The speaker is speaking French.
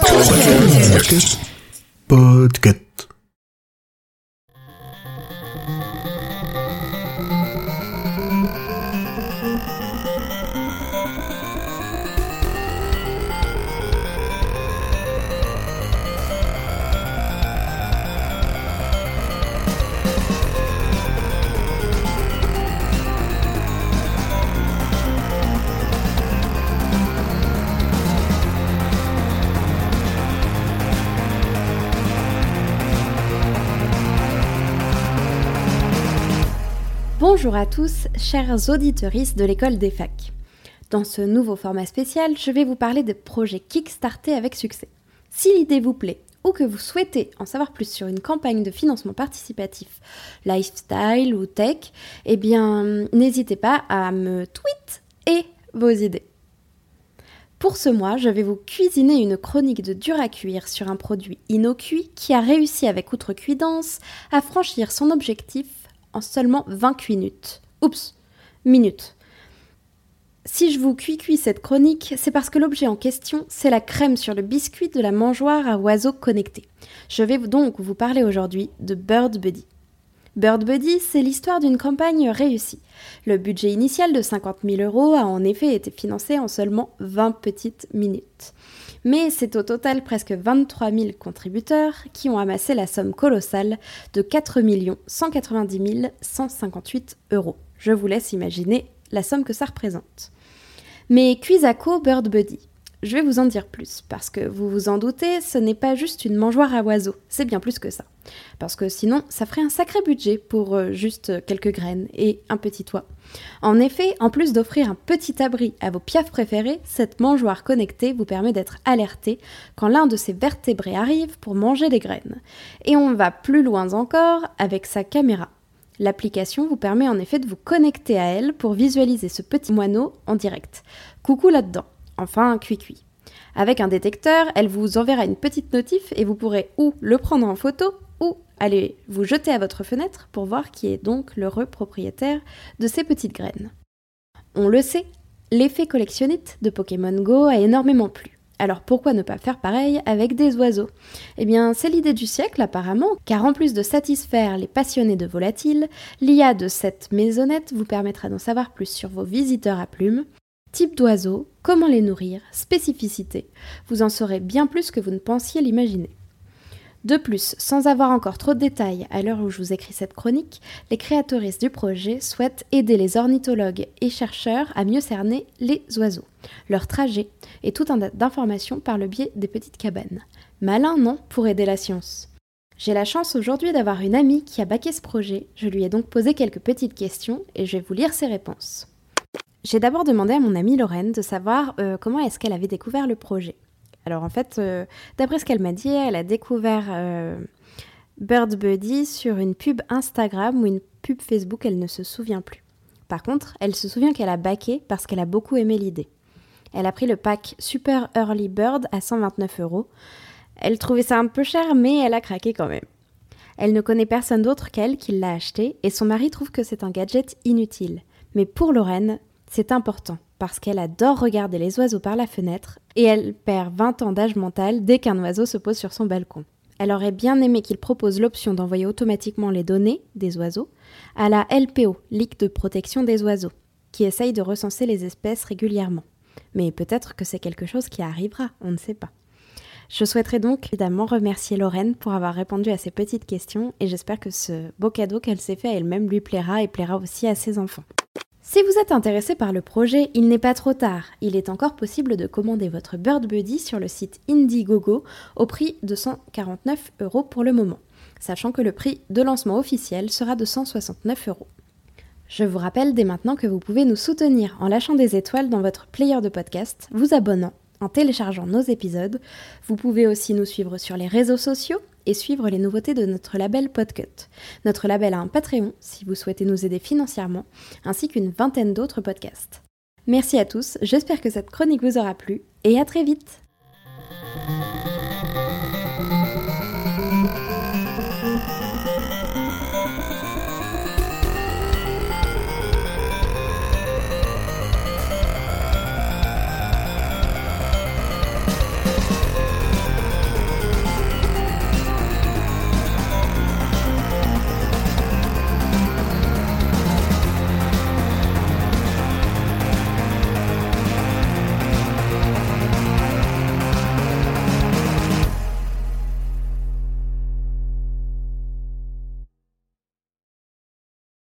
Podcast. Podcast. Bonjour à tous, chers auditeurs de l'école des facs. Dans ce nouveau format spécial, je vais vous parler de projets Kickstarter avec succès. Si l'idée vous plaît ou que vous souhaitez en savoir plus sur une campagne de financement participatif, lifestyle ou tech, eh bien, n'hésitez pas à me tweet et vos idées. Pour ce mois, je vais vous cuisiner une chronique de dur à cuire sur un produit innocuit qui a réussi avec outrecuidance à franchir son objectif en seulement 20 minutes. Oups, minutes. Si je vous cuis-cuis cette chronique, c'est parce que l'objet en question, c'est la crème sur le biscuit de la mangeoire à oiseaux connectés. Je vais donc vous parler aujourd'hui de Bird Buddy. Bird Buddy, c'est l'histoire d'une campagne réussie. Le budget initial de 50 000 euros a en effet été financé en seulement 20 petites minutes mais c'est au total presque 23 000 contributeurs qui ont amassé la somme colossale de 4 190 158 euros. Je vous laisse imaginer la somme que ça représente. Mais Cuisaco Bird Buddy, je vais vous en dire plus, parce que vous vous en doutez, ce n'est pas juste une mangeoire à oiseaux, c'est bien plus que ça. Parce que sinon, ça ferait un sacré budget pour euh, juste quelques graines et un petit toit. En effet, en plus d'offrir un petit abri à vos piafs préférés, cette mangeoire connectée vous permet d'être alerté quand l'un de ses vertébrés arrive pour manger des graines. Et on va plus loin encore avec sa caméra. L'application vous permet en effet de vous connecter à elle pour visualiser ce petit moineau en direct. Coucou là-dedans enfin cuit-cuit. Avec un détecteur, elle vous enverra une petite notif et vous pourrez ou le prendre en photo ou aller vous jeter à votre fenêtre pour voir qui est donc l'heureux propriétaire de ces petites graines. On le sait, l'effet collectionnite de Pokémon Go a énormément plu. Alors pourquoi ne pas faire pareil avec des oiseaux? Eh bien, c'est l'idée du siècle apparemment, car en plus de satisfaire les passionnés de volatiles, l'IA de cette maisonnette vous permettra d'en savoir plus sur vos visiteurs à plumes, Type d'oiseaux, comment les nourrir, spécificité, vous en saurez bien plus que vous ne pensiez l'imaginer. De plus, sans avoir encore trop de détails à l'heure où je vous écris cette chronique, les créatoristes du projet souhaitent aider les ornithologues et chercheurs à mieux cerner les oiseaux, leur trajet et tout un tas d'informations par le biais des petites cabanes. Malin, non, pour aider la science. J'ai la chance aujourd'hui d'avoir une amie qui a baqué ce projet, je lui ai donc posé quelques petites questions et je vais vous lire ses réponses. J'ai d'abord demandé à mon amie Lorraine de savoir euh, comment est-ce qu'elle avait découvert le projet. Alors en fait, euh, d'après ce qu'elle m'a dit, elle a découvert euh, Bird Buddy sur une pub Instagram ou une pub Facebook, elle ne se souvient plus. Par contre, elle se souvient qu'elle a baqué parce qu'elle a beaucoup aimé l'idée. Elle a pris le pack Super Early Bird à 129 euros. Elle trouvait ça un peu cher, mais elle a craqué quand même. Elle ne connaît personne d'autre qu'elle qui l'a acheté et son mari trouve que c'est un gadget inutile. Mais pour Lorraine, c'est important parce qu'elle adore regarder les oiseaux par la fenêtre et elle perd 20 ans d'âge mental dès qu'un oiseau se pose sur son balcon. Elle aurait bien aimé qu'il propose l'option d'envoyer automatiquement les données des oiseaux à la LPO, Ligue de protection des oiseaux, qui essaye de recenser les espèces régulièrement. Mais peut-être que c'est quelque chose qui arrivera, on ne sait pas. Je souhaiterais donc évidemment remercier Lorraine pour avoir répondu à ces petites questions et j'espère que ce beau cadeau qu'elle s'est fait elle-même lui plaira et plaira aussi à ses enfants. Si vous êtes intéressé par le projet, il n'est pas trop tard. Il est encore possible de commander votre Bird Buddy sur le site Indiegogo au prix de 149 euros pour le moment, sachant que le prix de lancement officiel sera de 169 euros. Je vous rappelle dès maintenant que vous pouvez nous soutenir en lâchant des étoiles dans votre player de podcast, vous abonnant, en téléchargeant nos épisodes. Vous pouvez aussi nous suivre sur les réseaux sociaux et suivre les nouveautés de notre label Podcut. Notre label a un Patreon si vous souhaitez nous aider financièrement, ainsi qu'une vingtaine d'autres podcasts. Merci à tous, j'espère que cette chronique vous aura plu et à très vite